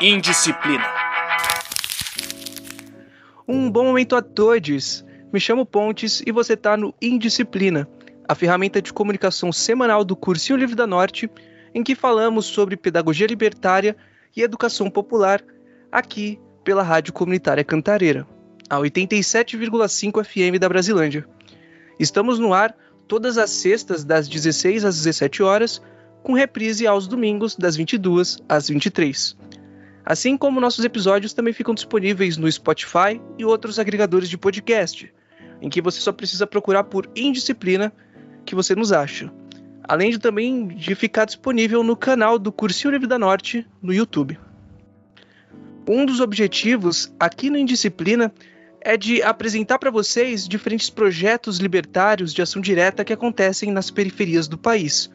Indisciplina. Um bom momento a todos. Me chamo Pontes e você está no Indisciplina, a ferramenta de comunicação semanal do Cursinho Livre da Norte, em que falamos sobre pedagogia libertária e educação popular, aqui pela Rádio Comunitária Cantareira, a 87,5 FM da Brasilândia. Estamos no ar todas as sextas das 16 às 17 horas, com reprise aos domingos das 22 às 23. Assim como nossos episódios também ficam disponíveis no Spotify e outros agregadores de podcast, em que você só precisa procurar por Indisciplina que você nos acha. Além de também de ficar disponível no canal do Cursinho Livre da Norte no YouTube. Um dos objetivos aqui no Indisciplina é de apresentar para vocês diferentes projetos libertários de ação direta que acontecem nas periferias do país,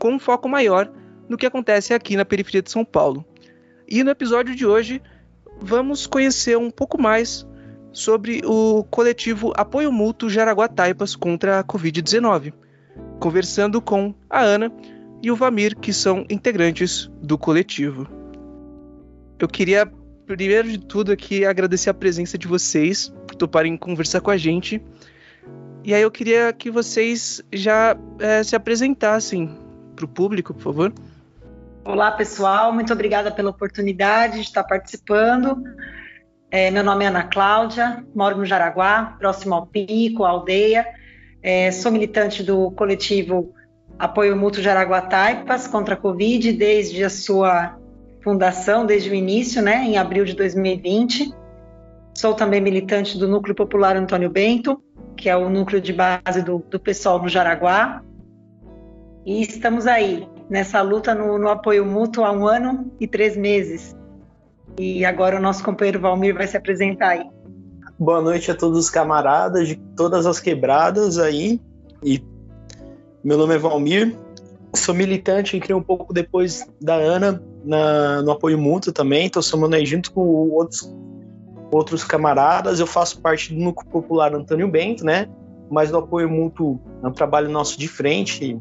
com um foco maior no que acontece aqui na periferia de São Paulo. E no episódio de hoje, vamos conhecer um pouco mais sobre o coletivo Apoio Mútuo Jaraguá Taipas contra a Covid-19, conversando com a Ana e o Vamir, que são integrantes do coletivo. Eu queria, primeiro de tudo, aqui agradecer a presença de vocês por toparem conversar com a gente. E aí eu queria que vocês já é, se apresentassem para o público, por favor. Olá, pessoal. Muito obrigada pela oportunidade de estar participando. É, meu nome é Ana Cláudia, moro no Jaraguá, próximo ao Pico, aldeia. É, sou militante do coletivo Apoio Mútuo Jaraguá Taipas contra a Covid desde a sua fundação, desde o início, né, em abril de 2020. Sou também militante do Núcleo Popular Antônio Bento, que é o núcleo de base do, do pessoal no Jaraguá. E estamos aí, nessa luta no, no, apoio mútuo há um ano e três meses. E agora o nosso companheiro Valmir vai se apresentar aí. Boa noite a todos os camaradas de todas as quebradas aí. E meu nome é Valmir, sou militante, entrei um pouco depois da Ana na, no apoio mútuo também, estou somando aí junto com outros, outros camaradas. Eu faço parte do Núcleo Popular Antônio Bento, né? Mas no apoio mútuo é um trabalho nosso de frente,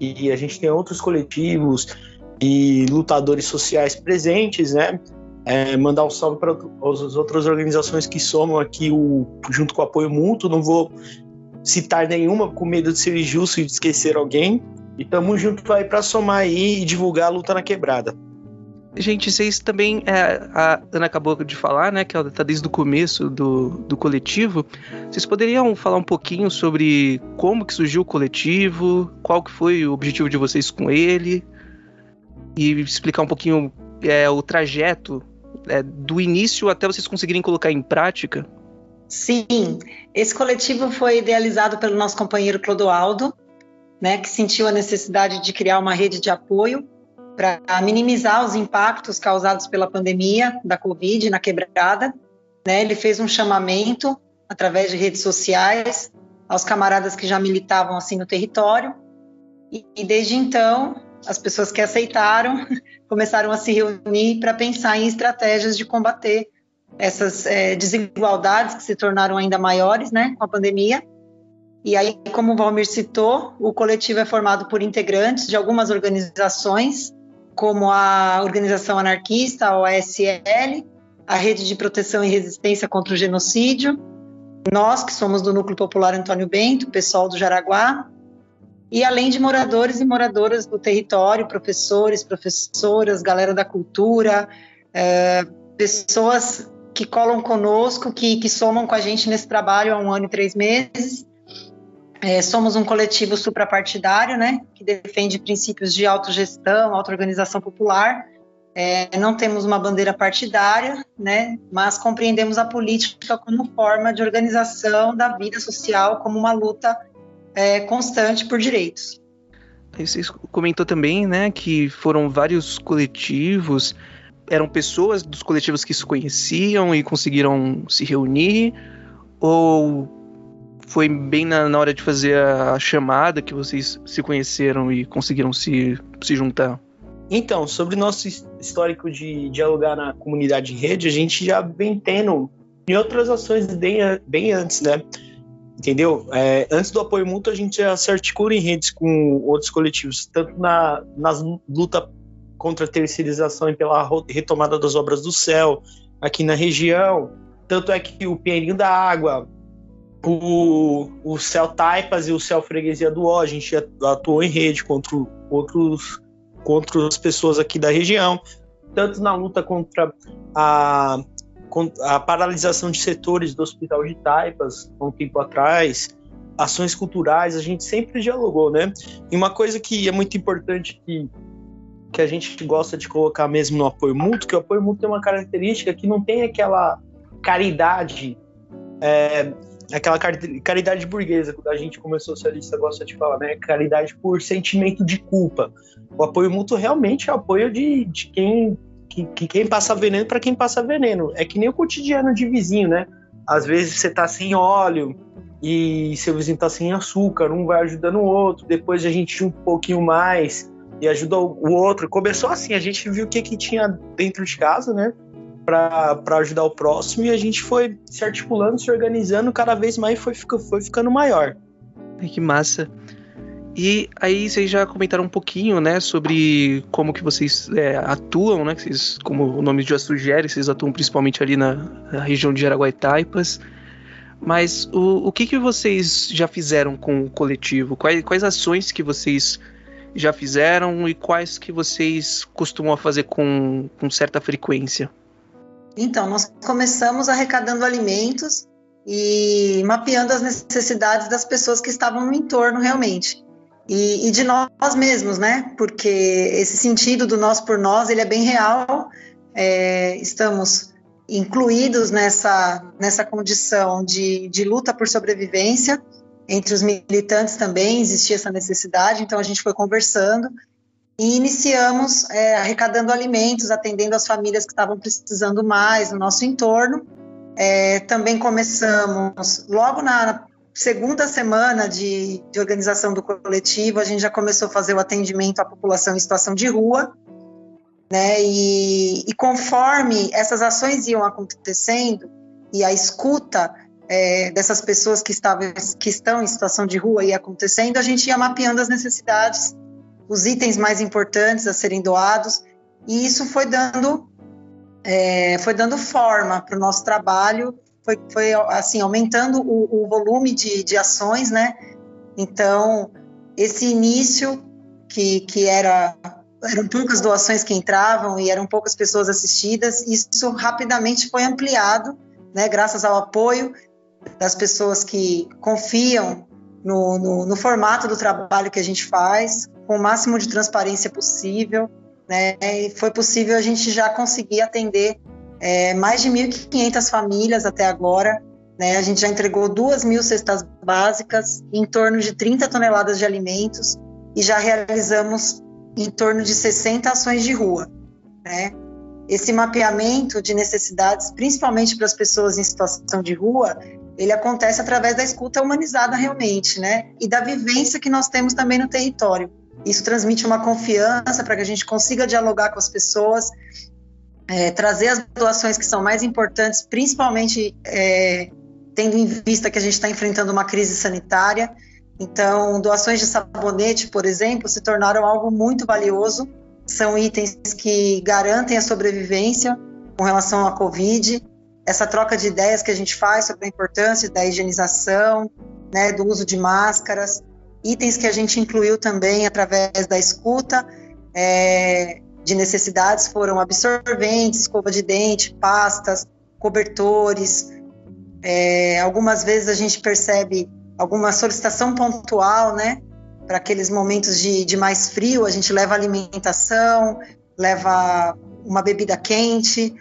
e a gente tem outros coletivos e lutadores sociais presentes, né? É, mandar um salve para as outras organizações que somam aqui o, junto com o apoio mútuo. Não vou citar nenhuma com medo de ser injusto e de esquecer alguém. E estamos juntos aí para somar aí e divulgar a luta na quebrada. Gente, vocês também. É, a Ana acabou de falar, né? Que ela está desde o começo do, do coletivo. Vocês poderiam falar um pouquinho sobre como que surgiu o coletivo, qual que foi o objetivo de vocês com ele, e explicar um pouquinho é, o trajeto é, do início até vocês conseguirem colocar em prática? Sim, esse coletivo foi idealizado pelo nosso companheiro Clodoaldo, né, que sentiu a necessidade de criar uma rede de apoio para minimizar os impactos causados pela pandemia da Covid na quebrada. Né? Ele fez um chamamento através de redes sociais aos camaradas que já militavam assim no território. E, e desde então, as pessoas que aceitaram começaram a se reunir para pensar em estratégias de combater essas é, desigualdades que se tornaram ainda maiores, né, com a pandemia. E aí, como o Valmir citou, o coletivo é formado por integrantes de algumas organizações como a Organização Anarquista, a OSL, a Rede de Proteção e Resistência contra o Genocídio, nós que somos do Núcleo Popular Antônio Bento, pessoal do Jaraguá, e além de moradores e moradoras do território, professores, professoras, galera da cultura, é, pessoas que colam conosco, que, que somam com a gente nesse trabalho há um ano e três meses, é, somos um coletivo suprapartidário, né, que defende princípios de autogestão, auto-organização popular. É, não temos uma bandeira partidária, né, mas compreendemos a política como forma de organização da vida social, como uma luta é, constante por direitos. Você comentou também, né, que foram vários coletivos, eram pessoas dos coletivos que se conheciam e conseguiram se reunir, ou foi bem na, na hora de fazer a chamada que vocês se conheceram e conseguiram se, se juntar? Então, sobre nosso histórico de dialogar na comunidade em rede, a gente já vem tendo em outras ações bem, bem antes, né? entendeu? É, antes do apoio mútuo, a gente já se articula em redes com outros coletivos, tanto na nas luta contra a terceirização e pela retomada das obras do céu aqui na região. Tanto é que o Pinheirinho da Água, o, o Céu Taipas e o Céu Freguesia do Ó, a gente atuou em rede contra outros contra as pessoas aqui da região, tanto na luta contra a, a paralisação de setores do Hospital de Taipas, há um tempo atrás, ações culturais, a gente sempre dialogou, né? E uma coisa que é muito importante que, que a gente gosta de colocar mesmo no apoio mútuo, que o apoio mútuo tem uma característica que não tem aquela caridade é, aquela caridade burguesa que a gente como socialista gosta de falar, né? Caridade por sentimento de culpa. O apoio mútuo realmente é o apoio de, de quem que, que quem passa veneno para quem passa veneno. É que nem o cotidiano de vizinho, né? Às vezes você tá sem óleo e seu vizinho tá sem açúcar, um vai ajudando o outro, depois a gente um pouquinho mais e ajuda o outro. Começou assim, a gente viu o que que tinha dentro de casa, né? Para ajudar o próximo e a gente foi se articulando, se organizando, cada vez mais foi, foi ficando maior. Que massa. E aí vocês já comentaram um pouquinho, né, sobre como que vocês é, atuam, né, vocês, como o nome já sugere, vocês atuam principalmente ali na, na região de Araguaitaipas. Mas o, o que, que vocês já fizeram com o coletivo? Quais, quais ações que vocês já fizeram e quais que vocês costumam fazer com, com certa frequência? Então, nós começamos arrecadando alimentos e mapeando as necessidades das pessoas que estavam no entorno realmente. E, e, de nós mesmos, né? Porque esse sentido do nós por nós, ele é bem real. É, estamos incluídos nessa, nessa condição de, de luta por sobrevivência. Entre os militantes também existia essa necessidade, então a gente foi conversando e iniciamos é, arrecadando alimentos, atendendo as famílias que estavam precisando mais no nosso entorno. É, também começamos, logo na segunda semana de, de, organização do coletivo, a gente já começou a fazer o atendimento à população em situação de rua. Né? E, e conforme essas ações iam acontecendo e a escuta é, dessas pessoas que, estavam, que estão em situação de rua ia acontecendo, a gente ia mapeando as necessidades os itens mais importantes a serem doados, e isso foi dando, é, foi dando forma para o nosso trabalho, foi, foi assim, aumentando o, o volume de, de ações, né? Então, esse início, que, que era eram poucas doações que entravam e eram poucas pessoas assistidas, isso rapidamente foi ampliado, né, graças ao apoio das pessoas que confiam no, no, no, formato do trabalho que a gente faz, com o máximo de transparência possível, né? E foi possível a gente já conseguir atender é, mais de 1.500 famílias até agora. Né? A gente já entregou 2 mil cestas básicas, em torno de 30 toneladas de alimentos e já realizamos em torno de 60 ações de rua. Né? Esse mapeamento de necessidades, principalmente para as pessoas em situação de rua, ele acontece através da escuta humanizada realmente, né? E da vivência que nós temos também no território. Isso transmite uma confiança para que a gente consiga dialogar com as pessoas, é, trazer as doações que são mais importantes, principalmente é, tendo em vista que a gente está enfrentando uma crise sanitária. Então, doações de sabonete, por exemplo, se tornaram algo muito valioso. São itens que garantem a sobrevivência com relação à Covid. Essa troca de ideias que a gente faz sobre a importância da higienização, né, do uso de máscaras, itens que a gente incluiu também através da escuta é, de necessidades foram absorventes, escova de dente, pastas, cobertores. É, algumas vezes a gente percebe alguma solicitação pontual, né? Para aqueles momentos de, de mais frio, a gente leva alimentação, leva uma bebida quente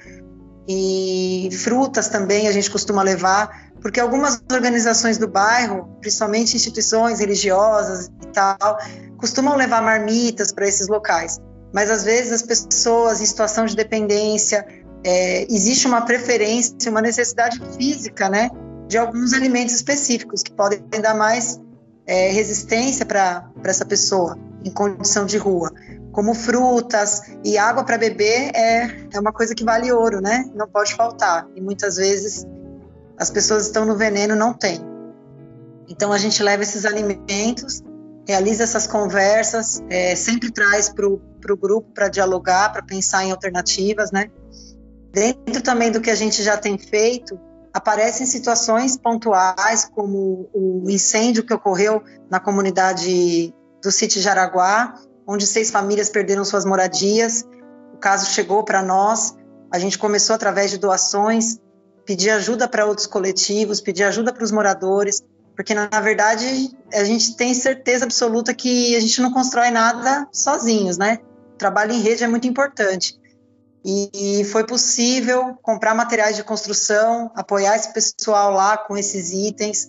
e frutas também a gente costuma levar porque algumas organizações do bairro, principalmente instituições religiosas e tal, costumam levar marmitas para esses locais. Mas às vezes as pessoas em situação de dependência, é, existe uma preferência, uma necessidade física, né, de alguns alimentos específicos que podem dar mais é, resistência para essa pessoa em condição de rua, como frutas e água para beber é, é uma coisa que vale ouro, né? Não pode faltar. E muitas vezes as pessoas estão no veneno, não tem. Então a gente leva esses alimentos, realiza essas conversas, é, sempre traz para o grupo para dialogar, para pensar em alternativas, né? Dentro também do que a gente já tem feito, aparecem situações pontuais, como o incêndio que ocorreu na comunidade do sítio Jaraguá, onde seis famílias perderam suas moradias. O caso chegou para nós, a gente começou através de doações, pedir ajuda para outros coletivos, pedir ajuda para os moradores, porque na verdade a gente tem certeza absoluta que a gente não constrói nada sozinhos, né? O trabalho em rede é muito importante. E foi possível comprar materiais de construção, apoiar esse pessoal lá com esses itens,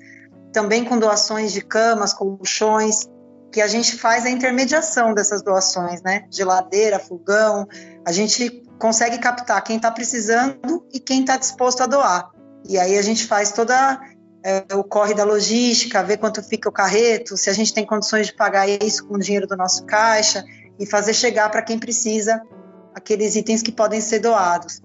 também com doações de camas, colchões, que a gente faz a intermediação dessas doações, né? Geladeira, fogão, a gente consegue captar quem está precisando e quem está disposto a doar. E aí a gente faz toda é, o corre da logística, ver quanto fica o carreto, se a gente tem condições de pagar isso com o dinheiro do nosso caixa e fazer chegar para quem precisa aqueles itens que podem ser doados.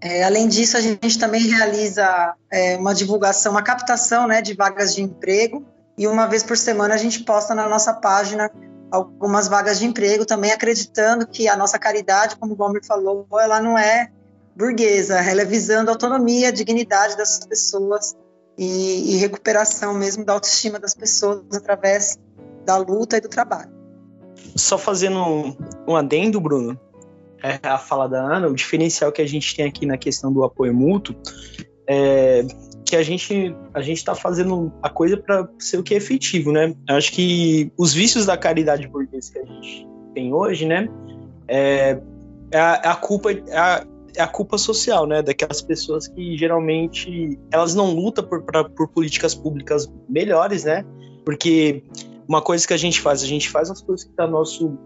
É, além disso, a gente também realiza é, uma divulgação, uma captação né, de vagas de emprego e uma vez por semana a gente posta na nossa página algumas vagas de emprego, também acreditando que a nossa caridade, como o Bomber falou, ela não é burguesa, ela é visando a autonomia, a dignidade das pessoas e, e recuperação mesmo da autoestima das pessoas através da luta e do trabalho. Só fazendo um, um adendo, Bruno, é, a fala da Ana, o diferencial que a gente tem aqui na questão do apoio mútuo é que a gente a gente está fazendo a coisa para ser o que é efetivo, né? Acho que os vícios da caridade burguesa que a gente tem hoje, né, é, é a, é a culpa é a, é a, culpa social, né, daquelas pessoas que geralmente elas não lutam por, pra, por políticas públicas melhores, né? Porque uma coisa que a gente faz, a gente faz as coisas que tá nosso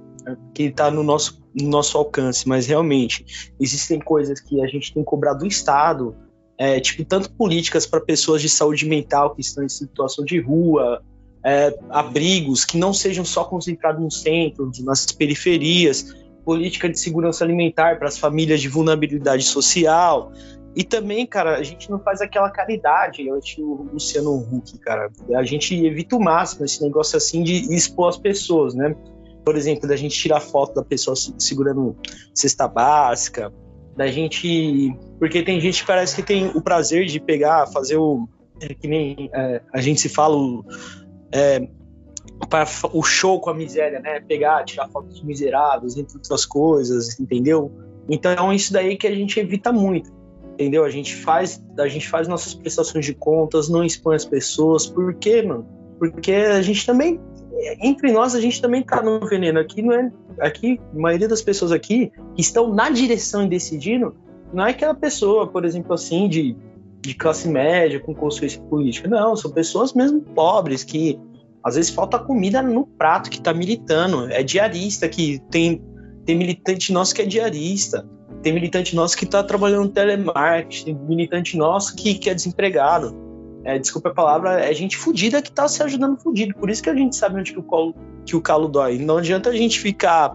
que está no nosso, no nosso alcance, mas realmente existem coisas que a gente tem que cobrar do Estado, é, tipo, tanto políticas para pessoas de saúde mental que estão em situação de rua, é, abrigos que não sejam só concentrados no centro, nas periferias, política de segurança alimentar para as famílias de vulnerabilidade social. E também, cara, a gente não faz aquela caridade, acho o Luciano Huck, cara. A gente evita o máximo esse negócio assim de expor as pessoas, né? Por exemplo, da gente tirar foto da pessoa segurando cesta básica, da gente. Porque tem gente que parece que tem o prazer de pegar, fazer o. É, que nem é, a gente se fala. O, é, para o show com a miséria, né? Pegar, tirar fotos miseráveis, entre outras coisas, entendeu? Então, isso daí que a gente evita muito, entendeu? A gente faz, a gente faz nossas prestações de contas, não expõe as pessoas. Por quê, mano? Porque a gente também entre nós a gente também tá no veneno. Aqui não é. Aqui, a maioria das pessoas aqui que estão na direção e decidindo, não é aquela pessoa, por exemplo, assim, de, de classe média, com consciência política. Não, são pessoas mesmo pobres que às vezes falta comida no prato que tá militando. É diarista que tem, tem militante nosso que é diarista. Tem militante nosso que tá trabalhando no telemarketing, tem militante nosso que, que é desempregado é, desculpa a palavra, é gente fodida que tá se ajudando fudido. Por isso que a gente sabe onde que o, colo, que o calo dói. Não adianta a gente ficar,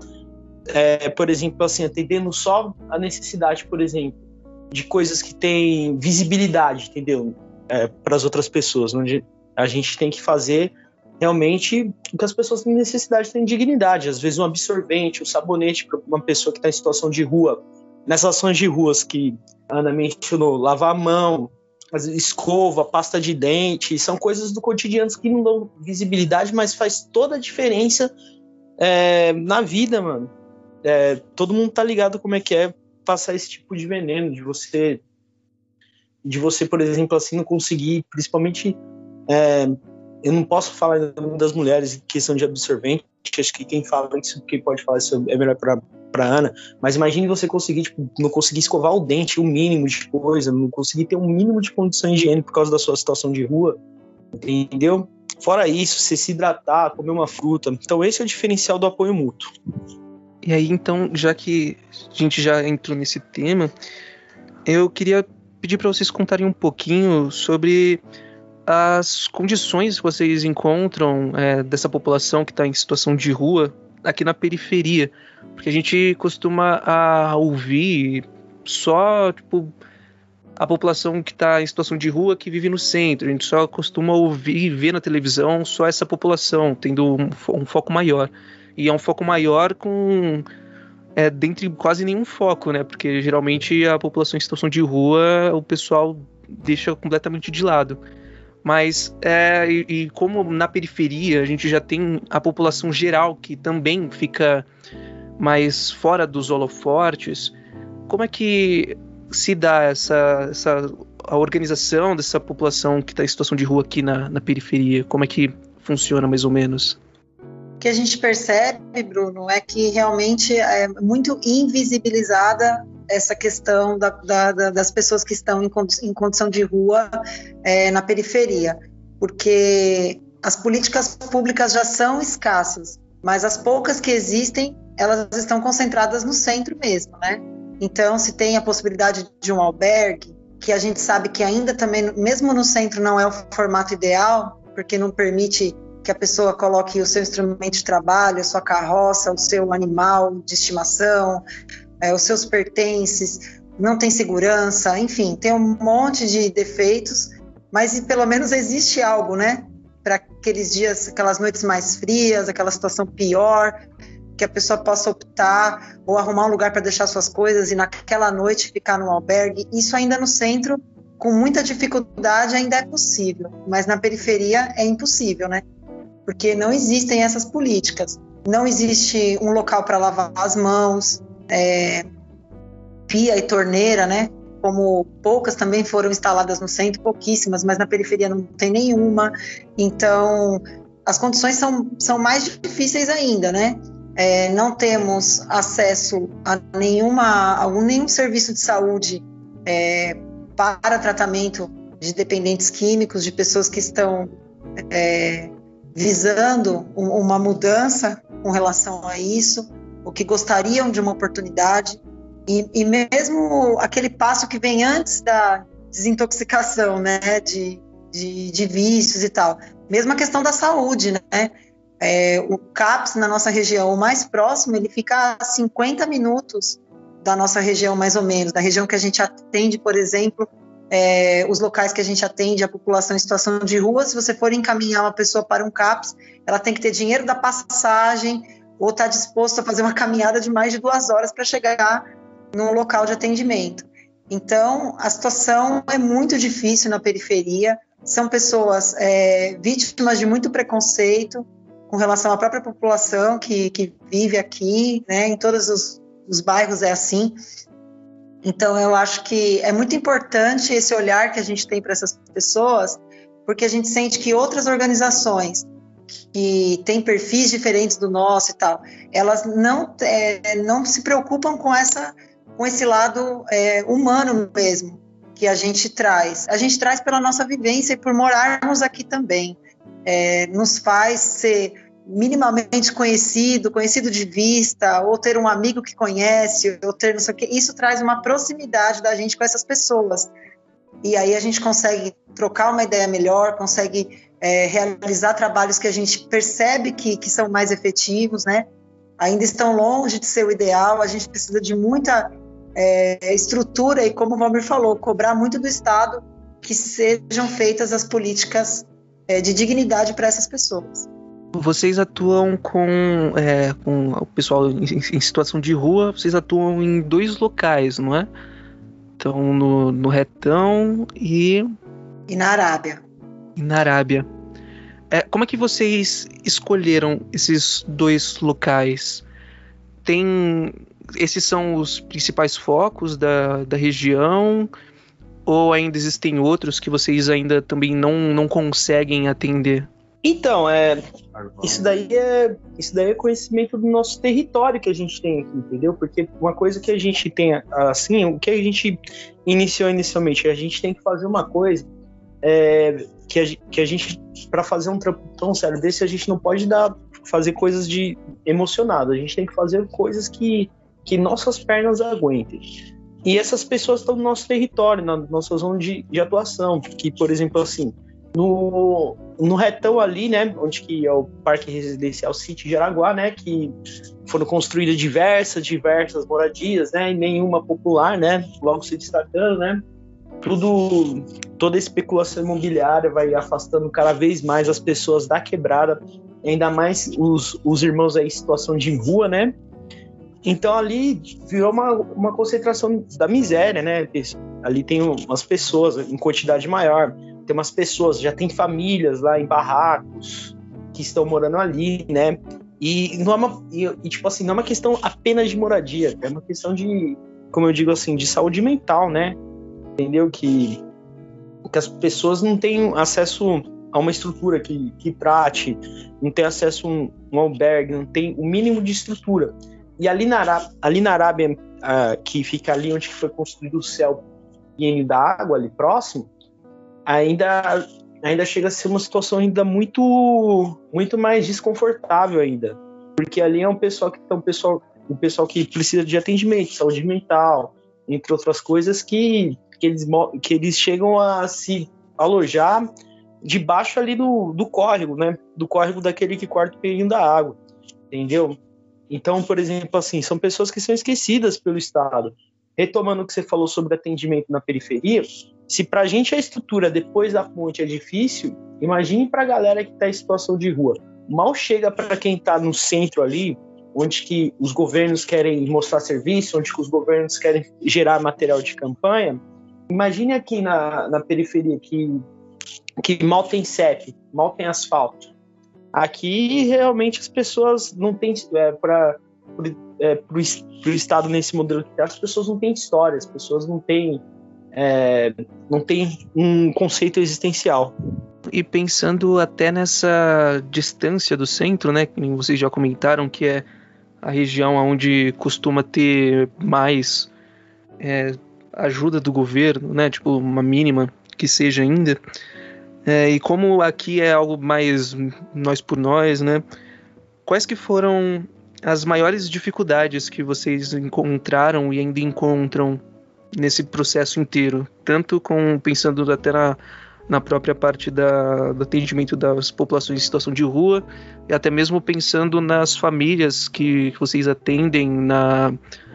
é, por exemplo, assim, atendendo só a necessidade, por exemplo, de coisas que têm visibilidade, entendeu? É, para as outras pessoas. Onde a gente tem que fazer realmente o que as pessoas têm necessidade, têm dignidade. Às vezes um absorvente, um sabonete para uma pessoa que está em situação de rua. Nessas ações de ruas que Ana mencionou, lavar a mão, escova, pasta de dente, são coisas do cotidiano que não dão visibilidade, mas faz toda a diferença é, na vida, mano. É, todo mundo tá ligado como é que é passar esse tipo de veneno, de você, de você, por exemplo, assim, não conseguir, principalmente, é, eu não posso falar das mulheres em questão de absorvente, acho que quem fala isso, quem pode falar isso é melhor para para Ana, mas imagine você conseguir, tipo, não conseguir escovar o dente, o mínimo de coisa, não conseguir ter um mínimo de condição higiene por causa da sua situação de rua, entendeu? Fora isso, você se hidratar, comer uma fruta. Então esse é o diferencial do apoio mútuo. E aí, então, já que a gente já entrou nesse tema, eu queria pedir para vocês contarem um pouquinho sobre as condições que vocês encontram é, dessa população que está em situação de rua aqui na periferia. Porque a gente costuma a ouvir só, tipo, a população que está em situação de rua que vive no centro. A gente só costuma ouvir e ver na televisão só essa população, tendo um, um foco maior. E é um foco maior com. É, dentre quase nenhum foco, né? Porque geralmente a população em situação de rua, o pessoal deixa completamente de lado. Mas, é, e, e como na periferia a gente já tem a população geral que também fica mais fora dos holofortes, como é que se dá essa, essa a organização dessa população que está em situação de rua aqui na, na periferia? Como é que funciona mais ou menos? O que a gente percebe, Bruno, é que realmente é muito invisibilizada essa questão da, da, das pessoas que estão em, em condição de rua é, na periferia, porque as políticas públicas já são escassas, mas as poucas que existem, elas estão concentradas no centro mesmo, né? Então, se tem a possibilidade de um albergue, que a gente sabe que ainda também, mesmo no centro, não é o formato ideal, porque não permite que a pessoa coloque o seu instrumento de trabalho, a sua carroça, o seu animal de estimação, é, os seus pertences, não tem segurança, enfim, tem um monte de defeitos, mas pelo menos existe algo, né? Para aqueles dias, aquelas noites mais frias, aquela situação pior, que a pessoa possa optar ou arrumar um lugar para deixar suas coisas e naquela noite ficar no albergue. Isso ainda no centro, com muita dificuldade, ainda é possível, mas na periferia é impossível, né? Porque não existem essas políticas. Não existe um local para lavar as mãos, é, pia e torneira, né? Como poucas também foram instaladas no centro, pouquíssimas, mas na periferia não tem nenhuma. Então, as condições são, são mais difíceis ainda, né? é, não temos acesso a nenhuma, a nenhum serviço de saúde é, para tratamento de dependentes químicos, de pessoas que estão é, visando uma mudança com relação a isso, ou que gostariam de uma oportunidade. E, e mesmo aquele passo que vem antes da desintoxicação, né, de, de, de vícios e tal. Mesmo a questão da saúde, né? É, o CAPS na nossa região, o mais próximo, ele fica a 50 minutos da nossa região, mais ou menos, da região que a gente atende, por exemplo, é, os locais que a gente atende a população em situação de rua, se você for encaminhar uma pessoa para um CAPS, ela tem que ter dinheiro da passagem ou estar tá disposto a fazer uma caminhada de mais de duas horas para chegar num local de atendimento. Então, a situação é muito difícil na periferia, são pessoas é, vítimas de muito preconceito, com relação à própria população que, que vive aqui, né? Em todos os, os bairros é assim. Então, eu acho que é muito importante esse olhar que a gente tem para essas pessoas, porque a gente sente que outras organizações que têm perfis diferentes do nosso e tal, elas não, é, não se preocupam com, essa, com esse lado é, humano mesmo que a gente traz. A gente traz pela nossa vivência e por morarmos aqui também é, nos faz ser minimamente conhecido, conhecido de vista, ou ter um amigo que conhece, ou ter não sei o que, isso traz uma proximidade da gente com essas pessoas. E aí a gente consegue trocar uma ideia melhor, consegue é, realizar trabalhos que a gente percebe que, que são mais efetivos, né? Ainda estão longe de ser o ideal, a gente precisa de muita é, estrutura e, como o Valmir falou, cobrar muito do Estado que sejam feitas as políticas é, de dignidade para essas pessoas. Vocês atuam com, é, com o pessoal em, em, situação de rua, vocês atuam em dois locais, não é? Então, no, no Retão e. E na Arábia. E na Arábia. É, como é que vocês escolheram esses dois locais? Tem. Esses são os principais focos da, da região? Ou ainda existem outros que vocês ainda também não, não conseguem atender? Então, é, isso daí é isso daí é conhecimento do nosso território que a gente tem aqui, entendeu? Porque uma coisa que a gente tem assim, o que a gente iniciou inicialmente, a gente tem que fazer uma coisa é, que, a, que a gente para fazer um trampo tão sério desse a gente não pode dar fazer coisas de emocionado, a gente tem que fazer coisas que que nossas pernas aguentem. E essas pessoas estão no nosso território, na nossa zona de, de atuação, que, por exemplo, assim, no, no retão ali, né, onde que é o Parque Residencial City Jaraguá, né, que foram construídas diversas, diversas moradias, né, e nenhuma popular, né, logo se destacando, né, tudo, toda especulação imobiliária vai afastando cada vez mais as pessoas da quebrada, ainda mais os, os irmãos aí em situação de rua, né? Então ali virou uma, uma concentração da miséria, né? Ali tem umas pessoas em quantidade maior, tem umas pessoas, já tem famílias lá em barracos que estão morando ali, né? E não é uma, e, tipo assim, não é uma questão apenas de moradia, é uma questão de, como eu digo assim, de saúde mental, né? Entendeu? Que, que as pessoas não têm acesso a uma estrutura que, que trate, não tem acesso a um, um albergue, não tem o mínimo de estrutura. E ali na ali na Arábia uh, que fica ali onde foi construído o céu e da água, ali próximo, ainda ainda chega a ser uma situação ainda muito muito mais desconfortável ainda, porque ali é um pessoal que é um pessoal um pessoal que precisa de atendimento, saúde mental, entre outras coisas que que eles que eles chegam a se alojar debaixo ali do, do córrego, né? Do córrego daquele que corta o perinho da água, entendeu? Então, por exemplo, assim, são pessoas que são esquecidas pelo Estado. Retomando o que você falou sobre atendimento na periferia, se para a gente a estrutura depois da ponte é difícil, imagine para a galera que está em situação de rua. Mal chega para quem está no centro ali, onde que os governos querem mostrar serviço, onde que os governos querem gerar material de campanha. Imagine aqui na, na periferia que, que mal tem CEP, mal tem asfalto. Aqui realmente as pessoas não têm é, para é, o estado nesse modelo que as pessoas não têm história, as pessoas não têm é, não têm um conceito existencial. E pensando até nessa distância do centro, né, que vocês já comentaram que é a região onde costuma ter mais é, ajuda do governo, né, tipo uma mínima que seja ainda. É, e como aqui é algo mais nós por nós, né? Quais que foram as maiores dificuldades que vocês encontraram e ainda encontram nesse processo inteiro? Tanto com pensando até na, na própria parte da, do atendimento das populações em situação de rua, e até mesmo pensando nas famílias que, vocês atendem, na,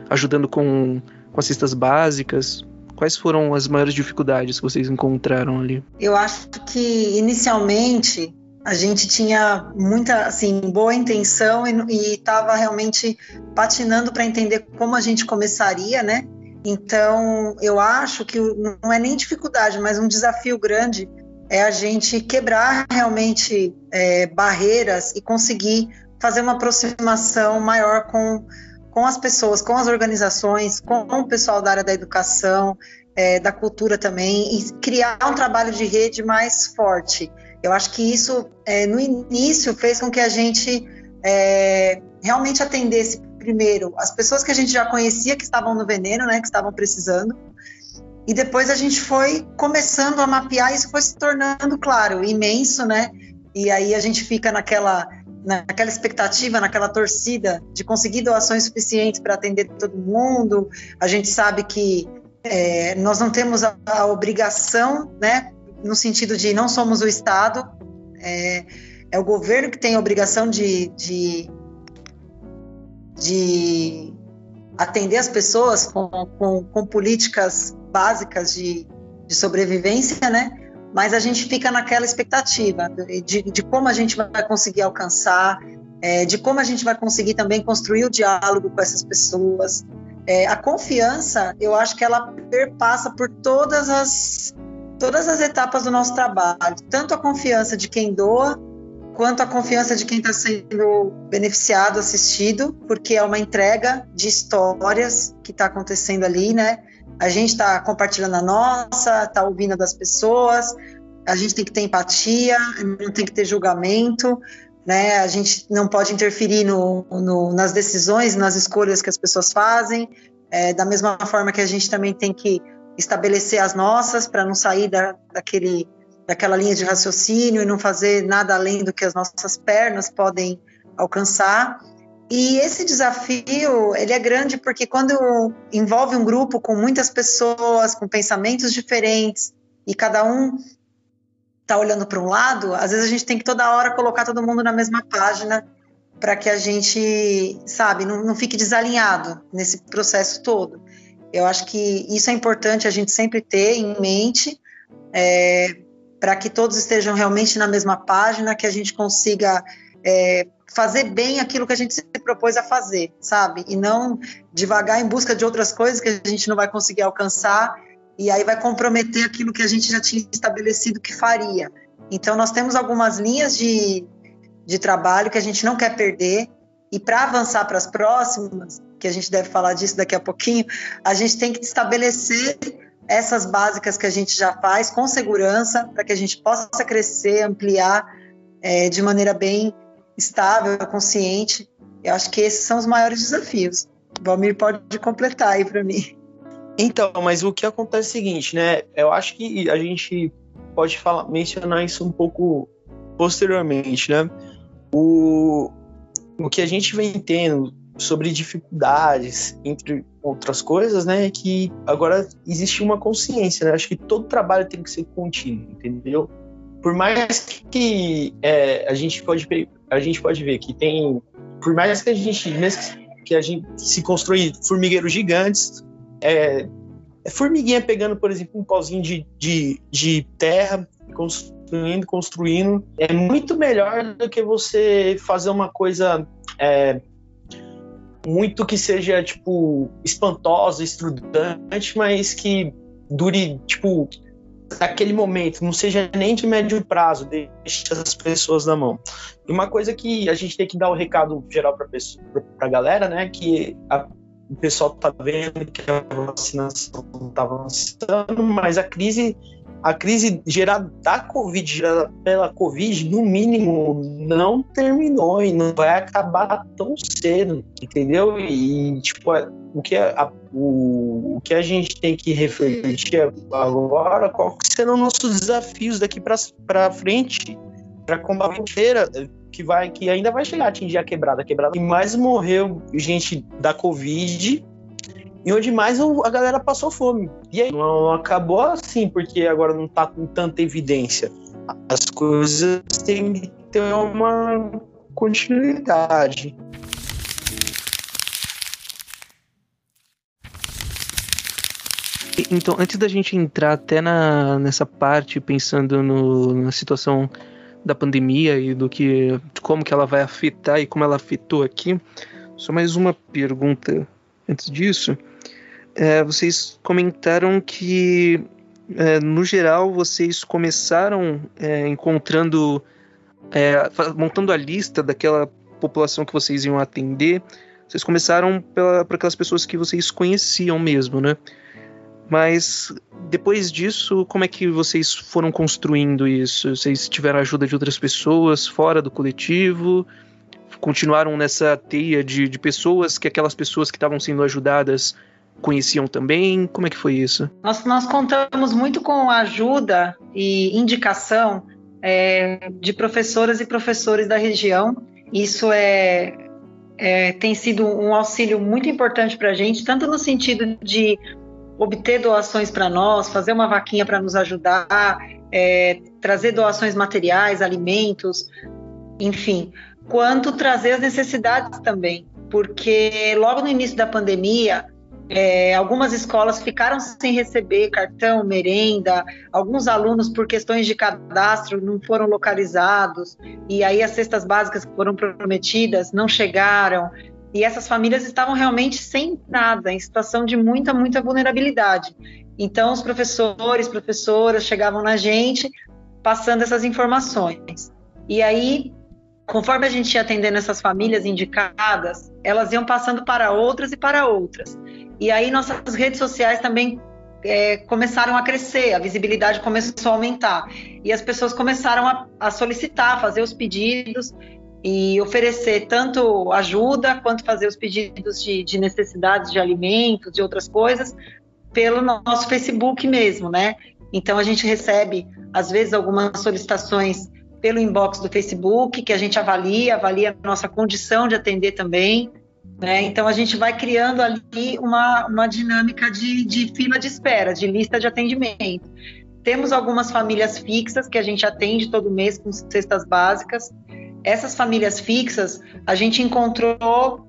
ajudando com, com as cestas básicas. Quais foram as maiores dificuldades que vocês encontraram ali? Eu acho que inicialmente a gente tinha muita assim boa intenção e estava realmente patinando para entender como a gente começaria, né? Então eu acho que não é nem dificuldade, mas um desafio grande é a gente quebrar realmente é, barreiras e conseguir fazer uma aproximação maior com com as pessoas, com as organizações, com o pessoal da área da educação, é, da cultura também, e criar um trabalho de rede mais forte. Eu acho que isso, é, no início, fez com que a gente é, realmente atendesse primeiro as pessoas que a gente já conhecia que estavam no veneno, né, que estavam precisando, e depois a gente foi começando a mapear, isso foi se tornando, claro, imenso, né? E aí a gente fica naquela naquela expectativa, naquela torcida de conseguir doações suficientes para atender todo mundo. A gente sabe que é, nós não temos a, a, obrigação, né, no sentido de não somos o Estado, é, é o governo que tem a obrigação de, de, de atender as pessoas com, com, com políticas básicas de, de sobrevivência, né? mas a gente fica naquela expectativa de, de como a gente vai conseguir alcançar, é, de como a gente vai conseguir também construir o diálogo com essas pessoas. É, a confiança, eu acho que ela perpassa por todas as, todas as etapas do nosso trabalho, tanto a confiança de quem doa, quanto a confiança de quem está sendo beneficiado, assistido, porque é uma entrega de histórias que está acontecendo ali, né? A gente está compartilhando a nossa, está ouvindo das pessoas, a gente tem que ter empatia, não tem que ter julgamento, né? A gente não pode interferir no, no, nas decisões, nas escolhas que as pessoas fazem, é, da mesma forma que a gente também tem que estabelecer as nossas para não sair da, daquele, daquela linha de raciocínio e não fazer nada além do que as nossas pernas podem alcançar. E esse desafio, ele é grande porque quando envolve um grupo com muitas pessoas, com pensamentos diferentes, e cada um está olhando para um lado, às vezes a gente tem que toda hora colocar todo mundo na mesma página para que a gente, sabe, não, não fique desalinhado nesse processo todo. Eu acho que isso é importante a gente sempre ter em mente, é, para que todos estejam realmente na mesma página, que a gente consiga é, fazer bem aquilo que a gente se propôs a fazer, sabe? E não devagar em busca de outras coisas que a gente não vai conseguir alcançar e aí vai comprometer aquilo que a gente já tinha estabelecido que faria. Então, nós temos algumas linhas de, de trabalho que a gente não quer perder, e para avançar para as próximas, que a gente deve falar disso daqui a pouquinho, a gente tem que estabelecer essas básicas que a gente já faz com segurança, para que a gente possa crescer, ampliar é, de maneira bem estável, consciente. Eu acho que esses são os maiores desafios. Valmir pode completar aí para mim. Então, mas o que acontece é o seguinte, né? Eu acho que a gente pode falar, mencionar isso um pouco posteriormente, né? O, o que a gente vem tendo sobre dificuldades, entre outras coisas, né? Que agora existe uma consciência, né? Acho que todo trabalho tem que ser contínuo, entendeu? Por mais que é, a gente pode a gente pode ver que tem, por mais que a gente, mesmo que a gente se construir formigueiros gigantes, é, é formiguinha pegando, por exemplo, um pauzinho de, de, de terra, construindo, construindo, é muito melhor do que você fazer uma coisa é, muito que seja, tipo, espantosa, estudante, mas que dure, tipo, naquele momento, não seja nem de médio prazo, deixe as pessoas na mão. E uma coisa que a gente tem que dar o um recado geral para a galera, né, que a, o pessoal tá vendo que a vacinação está avançando, mas a crise a crise gerada da Covid, gerada pela Covid, no mínimo, não terminou e não vai acabar tão cedo, entendeu? E, tipo, o que a, o, o que a gente tem que refletir agora, qual serão nossos desafios daqui para frente, para combater que vai que ainda vai chegar a atingir a quebrada, a quebrada. E mais morreu gente da Covid e onde mais a galera passou fome. E aí não acabou assim, porque agora não tá com tanta evidência. As coisas têm que ter uma continuidade. Então, antes da gente entrar até na, nessa parte, pensando no, na situação da pandemia e do que, como que ela vai afetar e como ela afetou aqui, só mais uma pergunta antes disso é, vocês comentaram que, é, no geral, vocês começaram é, encontrando, é, montando a lista daquela população que vocês iam atender. Vocês começaram pela, por aquelas pessoas que vocês conheciam mesmo, né? Mas depois disso, como é que vocês foram construindo isso? Vocês tiveram ajuda de outras pessoas fora do coletivo? Continuaram nessa teia de, de pessoas que aquelas pessoas que estavam sendo ajudadas conheciam também? Como é que foi isso? Nós, nós contamos muito com a ajuda e indicação é, de professoras e professores da região. Isso é, é tem sido um auxílio muito importante para a gente, tanto no sentido de obter doações para nós, fazer uma vaquinha para nos ajudar, é, trazer doações materiais, alimentos, enfim, quanto trazer as necessidades também, porque logo no início da pandemia é, algumas escolas ficaram sem receber cartão, merenda, alguns alunos, por questões de cadastro, não foram localizados, e aí as cestas básicas que foram prometidas não chegaram, e essas famílias estavam realmente sem nada, em situação de muita, muita vulnerabilidade. Então, os professores, professoras chegavam na gente passando essas informações. E aí, conforme a gente ia atendendo essas famílias indicadas, elas iam passando para outras e para outras. E aí nossas redes sociais também é, começaram a crescer, a visibilidade começou a aumentar. E as pessoas começaram a, a solicitar, fazer os pedidos e oferecer tanto ajuda quanto fazer os pedidos de, de, necessidades de alimentos, de outras coisas, pelo nosso Facebook mesmo, né? Então a gente recebe, às vezes, algumas solicitações pelo inbox do Facebook, que a gente avalia, avalia a nossa condição de atender também. Né? Então, a gente vai criando ali uma, uma dinâmica de, de fila de espera, de lista de atendimento. Temos algumas famílias fixas que a gente atende todo mês com cestas básicas. Essas famílias fixas, a gente encontrou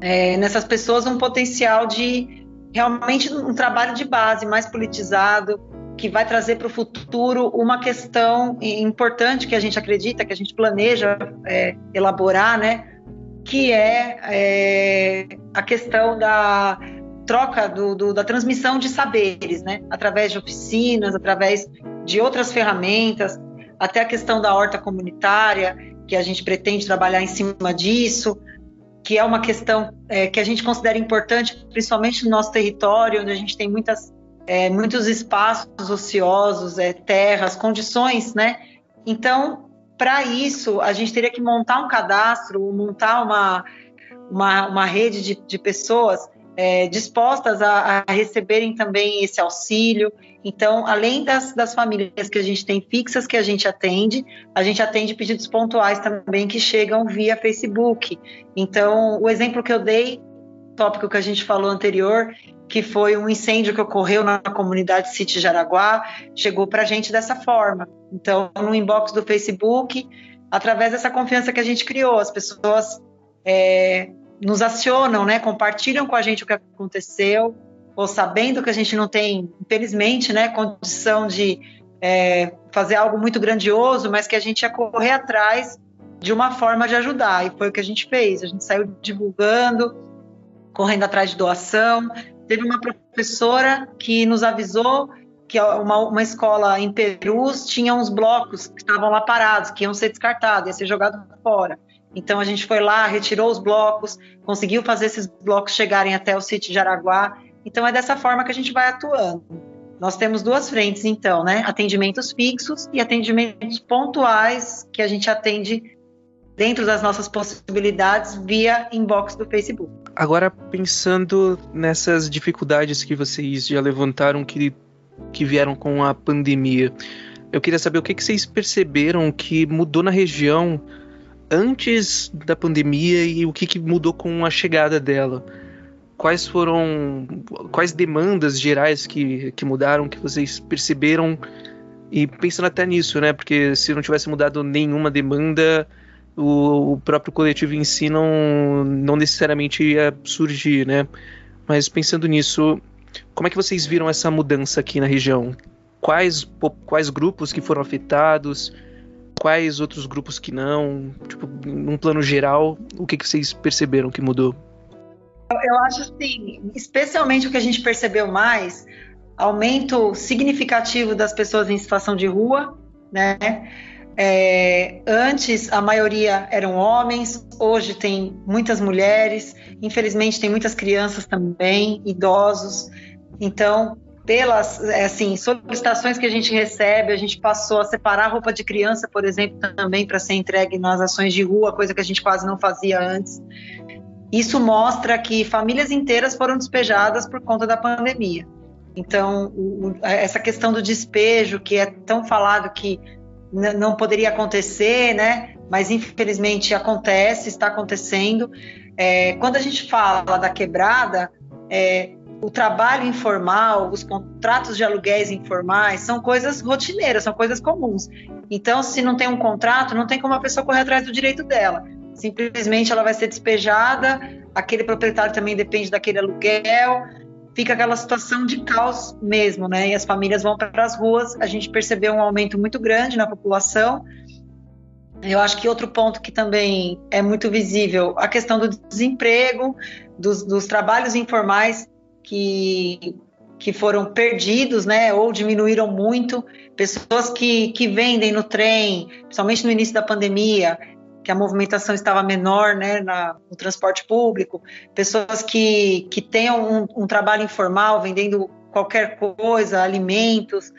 é, nessas pessoas um potencial de, realmente um trabalho de base mais politizado, que vai trazer para o futuro uma questão importante que a gente acredita, que a gente planeja é, elaborar, né? Que é, é, a questão da troca do, do, da transmissão de saberes, né? Através de oficinas, através de outras ferramentas, até a questão da horta comunitária, que a gente pretende trabalhar em cima disso, que é uma questão é, que a gente considera importante, principalmente no nosso território, onde a gente tem muitas, é, muitos espaços ociosos, é, terras, condições, né? Então, para isso, a gente teria que montar um cadastro, montar uma, uma, uma rede de, de pessoas é, dispostas a, a, receberem também esse auxílio. Então, além das, das famílias que a gente tem fixas que a gente atende, a gente atende pedidos pontuais também que chegam via Facebook. Então, o exemplo que eu dei, tópico que a gente falou anterior, que foi um incêndio que ocorreu na comunidade City Jaraguá, chegou para a gente dessa forma. Então, no inbox do Facebook, através dessa confiança que a gente criou, as pessoas é, nos acionam, né, compartilham com a gente o que aconteceu, ou sabendo que a gente não tem, infelizmente, né, condição de é, fazer algo muito grandioso, mas que a gente ia correr atrás de uma forma de ajudar. E foi o que a gente fez. A gente saiu divulgando, correndo atrás de doação. Teve uma professora que nos avisou que uma, uma escola em Perus tinha uns blocos que estavam lá parados, que iam ser descartados, ia ser jogado fora. Então a gente foi lá, retirou os blocos, conseguiu fazer esses blocos chegarem até o sítio de Araguá. Então é dessa forma que a gente vai atuando. Nós temos duas frentes, então, né? Atendimentos fixos e atendimentos pontuais que a gente atende dentro das nossas possibilidades via inbox do Facebook. Agora, pensando nessas dificuldades que vocês já levantaram que, que vieram com a pandemia, eu queria saber o que, que vocês perceberam que mudou na região antes da pandemia e o que, que mudou com a chegada dela? Quais foram, quais demandas gerais que, que mudaram, que vocês perceberam? E pensando até nisso, né? Porque se não tivesse mudado nenhuma demanda, o, o próprio coletivo em si não, não necessariamente ia surgir, né? Mas pensando nisso, como é que vocês viram essa mudança aqui na região? Quais, quais grupos que foram afetados? quais outros grupos que não? Tipo, num plano geral, o que, que vocês perceberam que mudou? Eu acho assim, especialmente o que a gente percebeu mais, aumento significativo das pessoas em situação de rua, né? É, antes a maioria eram homens, hoje tem muitas mulheres, infelizmente tem muitas crianças também, idosos. Então pelas é, assim solicitações que a gente recebe, a gente passou a separar roupa de criança, por exemplo, também para ser entregue nas ações de rua, coisa que a gente quase não fazia antes. Isso mostra que famílias inteiras foram despejadas por conta da pandemia. Então, o, essa questão do despejo, que é tão falado que não poderia acontecer, né? Mas infelizmente acontece, está acontecendo. É, quando a gente fala da quebrada, é, o trabalho informal, os contratos de aluguéis informais, são coisas rotineiras, são coisas comuns. Então, se não tem um contrato, não tem como a pessoa correr atrás do direito dela. Simplesmente ela vai ser despejada, aquele proprietário também depende daquele aluguel, fica aquela situação de caos mesmo, né? E as famílias vão para as ruas. A gente percebeu um aumento muito grande na população. Eu acho que outro ponto que também é muito visível, a questão do desemprego, dos, dos trabalhos informais que, que foram perdidos, né, ou diminuíram muito, pessoas que, que vendem no trem, principalmente no início da pandemia, que a movimentação estava menor, né, na, no transporte público, pessoas que, que tenham um, um trabalho informal, vendendo qualquer coisa, alimentos,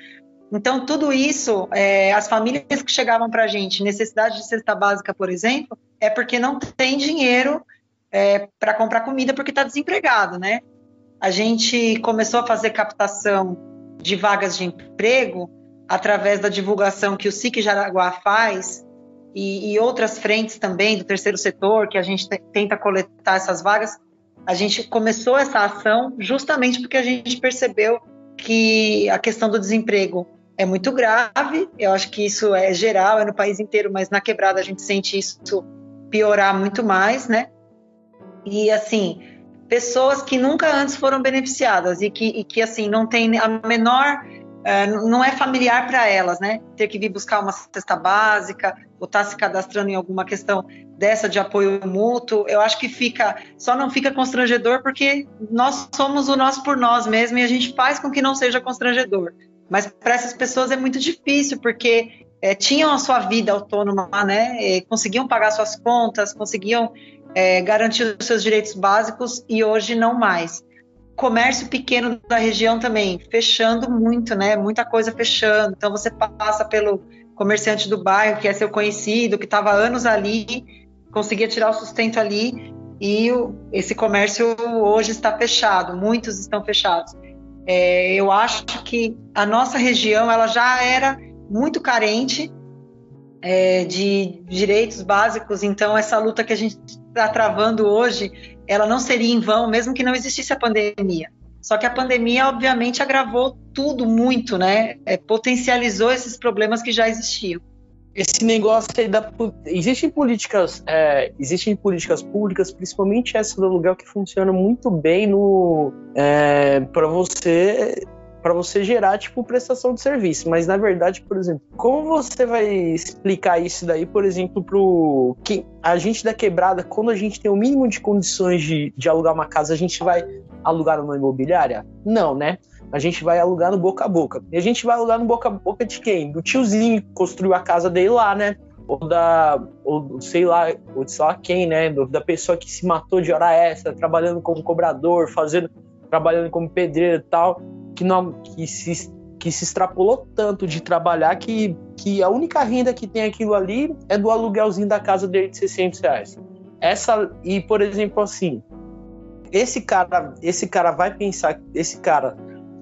então, tudo isso, é, as famílias que chegavam para a gente, necessidade de cesta básica, por exemplo, é porque não tem dinheiro é, para comprar comida porque está desempregado, né? a gente começou a fazer captação de vagas de emprego através da divulgação que o SIC Jaraguá faz e, e outras frentes também do terceiro setor, que a gente tenta coletar essas vagas. A gente começou essa ação justamente porque a gente percebeu que a questão do desemprego é muito grave. Eu acho que isso é geral, é no país inteiro, mas na quebrada a gente sente isso piorar muito mais, né? E assim, pessoas que nunca antes foram beneficiadas e que, e que assim, não tem a menor é, não é familiar para elas, né? Ter que vir buscar uma cesta básica, ou estar tá se cadastrando em alguma questão dessa de apoio mútuo, eu acho que fica, só não fica constrangedor porque nós somos o nós por nós mesmo e a gente faz com que não seja constrangedor. Mas para essas pessoas é muito difícil porque é, tinham a sua vida autônoma, né? E conseguiam pagar suas contas, conseguiam é, garantir os seus direitos básicos e hoje não mais comércio pequeno da região também fechando muito, né? Muita coisa fechando. Então você passa pelo comerciante do bairro, que é seu conhecido, que estava anos ali, conseguia tirar o sustento ali, e esse comércio hoje está fechado, muitos estão fechados. É, eu acho que a nossa região ela já era muito carente é, de direitos básicos, então essa luta que a gente está travando hoje ela não seria em vão, mesmo que não existisse a pandemia. Só que a pandemia, obviamente, agravou tudo muito, né? É, potencializou esses problemas que já existiam. Esse negócio aí da. Existem políticas, é, existem políticas públicas, principalmente essa do aluguel, que funciona muito bem no é, para você para você gerar tipo prestação de serviço. Mas na verdade, por exemplo, como você vai explicar isso daí, por exemplo, pro que a gente da quebrada, quando a gente tem o mínimo de condições de, de alugar uma casa, a gente vai alugar numa imobiliária? Não, né? A gente vai alugar no boca a boca. E a gente vai alugar no boca a boca de quem? Do tiozinho que construiu a casa dele lá, né? ou da, ou sei lá, ou sei lá quem, né, da pessoa que se matou de hora extra, trabalhando como cobrador, fazendo, trabalhando como pedreiro e tal que, não, que, se, que se extrapolou tanto de trabalhar que, que a única renda que tem aquilo ali é do aluguelzinho da casa dele de 600 reais. Essa, e por exemplo, assim, esse cara, esse cara vai pensar, esse cara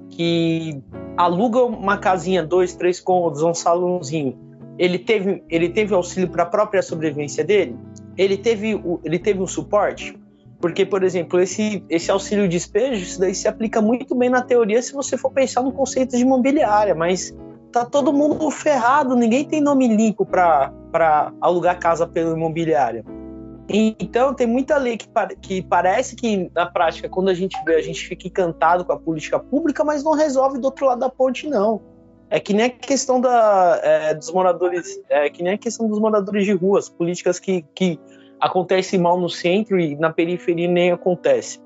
que aluga uma casinha, dois, três cômodos, um salãozinho, ele teve, ele teve auxílio para a própria sobrevivência dele? Ele teve, ele teve um suporte? Porque, por exemplo, esse, esse auxílio despejo, isso daí se aplica muito bem na teoria se você for pensar no conceito de imobiliária, mas tá todo mundo ferrado, ninguém tem nome limpo para alugar casa pela imobiliária. Então, tem muita lei que, que parece que, na prática, quando a gente vê, a gente fica encantado com a política pública, mas não resolve do outro lado da ponte, não. É que nem a questão da, é, dos moradores, é que nem a questão dos moradores de ruas, políticas que, que acontece mal no centro e na periferia nem acontece.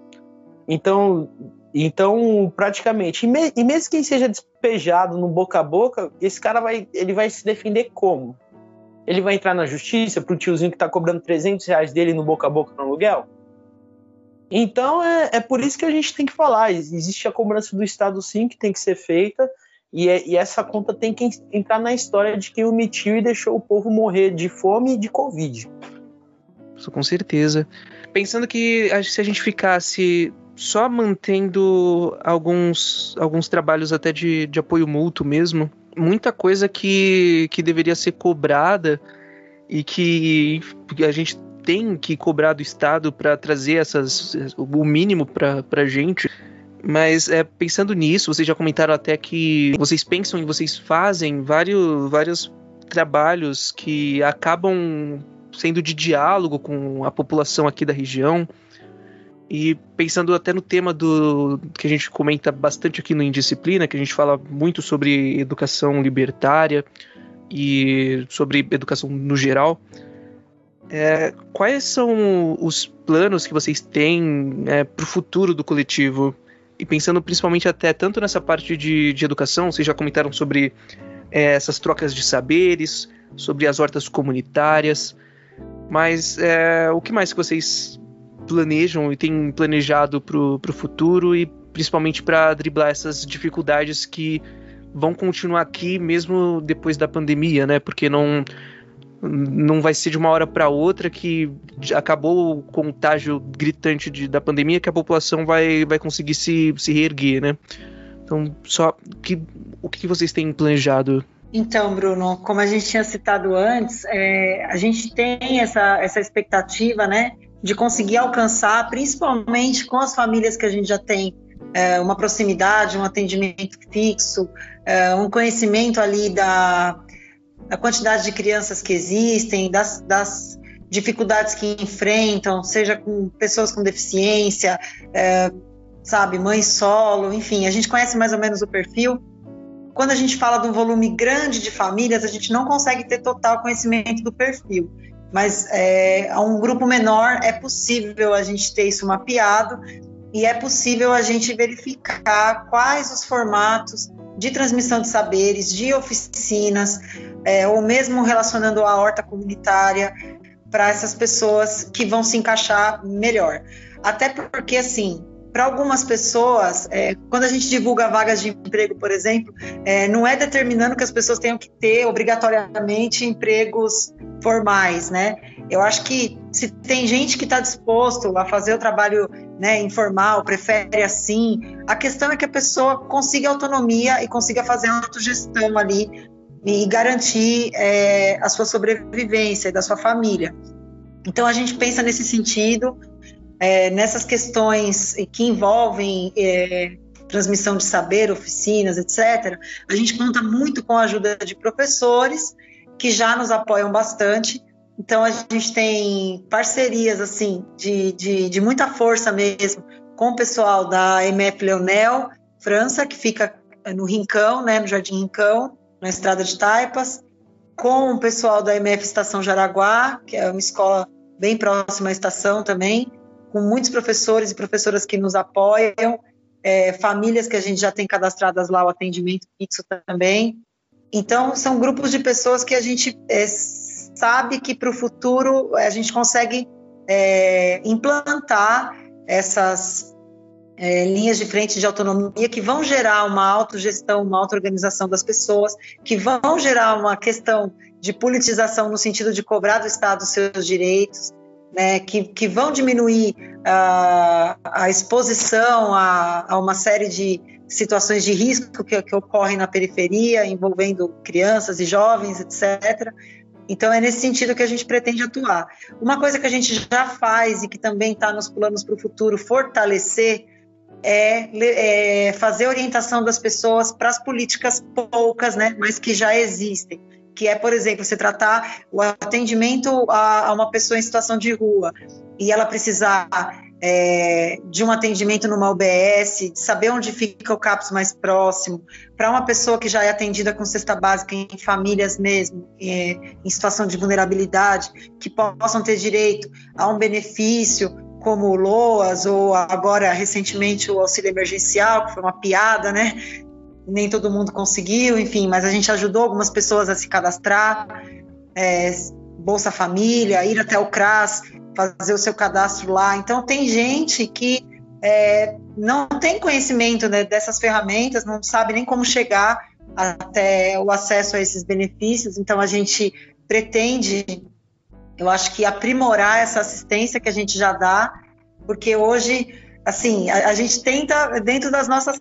Então, então praticamente, e, mesmo quem seja despejado no boca a boca, esse cara vai, ele vai se defender como? Ele vai entrar na justiça pro tiozinho que tá cobrando 300 reais dele no boca a boca no aluguel? Então é, é por isso que a gente tem que falar. Existe a cobrança do Estado sim que tem que ser feita, e, é, e, essa conta tem que entrar na história de quem omitiu e deixou o povo morrer de fome e de Covid com certeza. Pensando que se a gente ficasse só mantendo alguns, alguns trabalhos até de, de apoio mútuo mesmo, muita coisa que, que deveria ser cobrada e que a gente tem que cobrar do Estado para trazer essas, o mínimo para a gente. Mas é, pensando nisso, vocês já comentaram até que vocês pensam e vocês fazem vários, vários trabalhos que acabam sendo de diálogo com a população aqui da região. E pensando até no tema do que a gente comenta bastante aqui no Indisciplina, que a gente fala muito sobre educação libertária e sobre educação no geral. É, quais são os planos que vocês têm é, para o futuro do coletivo? E pensando principalmente até tanto nessa parte de, de educação, vocês já comentaram sobre é, essas trocas de saberes, sobre as hortas comunitárias. Mas é, o que mais que vocês planejam e têm planejado para o futuro e principalmente para driblar essas dificuldades que vão continuar aqui mesmo depois da pandemia, né? Porque não não vai ser de uma hora para outra que acabou o contágio gritante de, da pandemia que a população vai, vai conseguir se, se reerguer, né? Então, só que, o que vocês têm planejado então, Bruno, como a gente tinha citado antes, é, a gente tem essa, essa expectativa, né, de conseguir alcançar, principalmente com as famílias que a gente já tem é, uma proximidade, um atendimento fixo, é, um conhecimento ali da, da quantidade de crianças que existem, das, das dificuldades que enfrentam, seja com pessoas com deficiência, é, sabe, mãe solo, enfim, a gente conhece mais ou menos o perfil. Quando a gente fala de um volume grande de famílias, a gente não consegue ter total conhecimento do perfil. Mas é, a um grupo menor é possível a gente ter isso mapeado e é possível a gente verificar quais os formatos de transmissão de saberes, de oficinas, é, ou mesmo relacionando a horta comunitária para essas pessoas que vão se encaixar melhor. Até porque, assim, para algumas pessoas, é, quando a gente divulga vagas de emprego, por exemplo, é, não é determinando que as pessoas tenham que ter obrigatoriamente empregos formais, né? Eu acho que se tem gente que está disposto a fazer o trabalho né, informal, prefere assim, a questão é que a pessoa consiga autonomia e consiga fazer autogestão ali e garantir é, a sua sobrevivência e da sua família. Então a gente pensa nesse sentido é, nessas questões que envolvem é, transmissão de saber, oficinas, etc., a gente conta muito com a ajuda de professores que já nos apoiam bastante. Então a gente tem parcerias assim de, de, de muita força mesmo com o pessoal da MF Leonel, França, que fica no Rincão, né, no Jardim Rincão, na Estrada de Taipas, com o pessoal da MF Estação Jaraguá, que é uma escola bem próxima à estação também, com muitos professores e professoras que nos apoiam, é, famílias que a gente já tem cadastradas lá o atendimento fixo também. Então, são grupos de pessoas que a gente é, sabe que para o futuro a gente consegue é, implantar essas é, linhas de frente de autonomia que vão gerar uma autogestão, uma auto-organização das pessoas, que vão gerar uma questão de politização no sentido de cobrar do Estado os seus direitos, né, que, que vão diminuir uh, a exposição a, a, uma série de situações de risco que, que ocorrem na periferia, envolvendo crianças e jovens, etc. Então, é nesse sentido que a gente pretende atuar. Uma coisa que a gente já faz e que também está nos planos para o futuro fortalecer é, é, fazer orientação das pessoas para as políticas poucas, né, mas que já existem que é, por exemplo, você tratar o atendimento a, a uma pessoa em situação de rua e ela precisar é, de um atendimento numa UBS, saber onde fica o CAPS mais próximo, para uma pessoa que já é atendida com cesta básica em famílias mesmo, é, em situação de vulnerabilidade, que possam ter direito a um benefício como o LOAS ou agora recentemente o auxílio emergencial, que foi uma piada, né? Nem todo mundo conseguiu, enfim, mas a gente ajudou algumas pessoas a se cadastrar, é, Bolsa Família, ir até o CRAS, fazer o seu cadastro lá. Então, tem gente que é, não tem conhecimento né, dessas ferramentas, não sabe nem como chegar até o acesso a esses benefícios. Então, a gente pretende, eu acho que aprimorar essa assistência que a gente já dá, porque hoje, assim, a, a gente tenta, dentro das nossas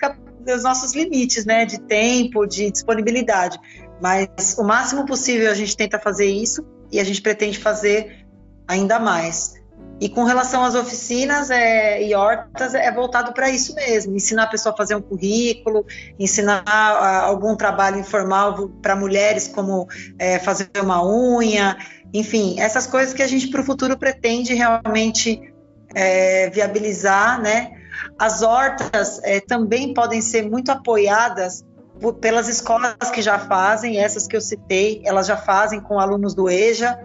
os nossos limites, né, de tempo, de disponibilidade. Mas o máximo possível a gente tenta fazer isso e a gente pretende fazer ainda mais. E com relação às oficinas é, e hortas, é voltado para isso mesmo: ensinar a pessoa a fazer um currículo, ensinar a, algum trabalho informal para mulheres, como é, fazer uma unha, enfim, essas coisas que a gente para o futuro pretende realmente é, viabilizar, né? As hortas é, também podem ser muito apoiadas por, pelas escolas que já fazem, essas que eu citei, elas já fazem com alunos do EJA,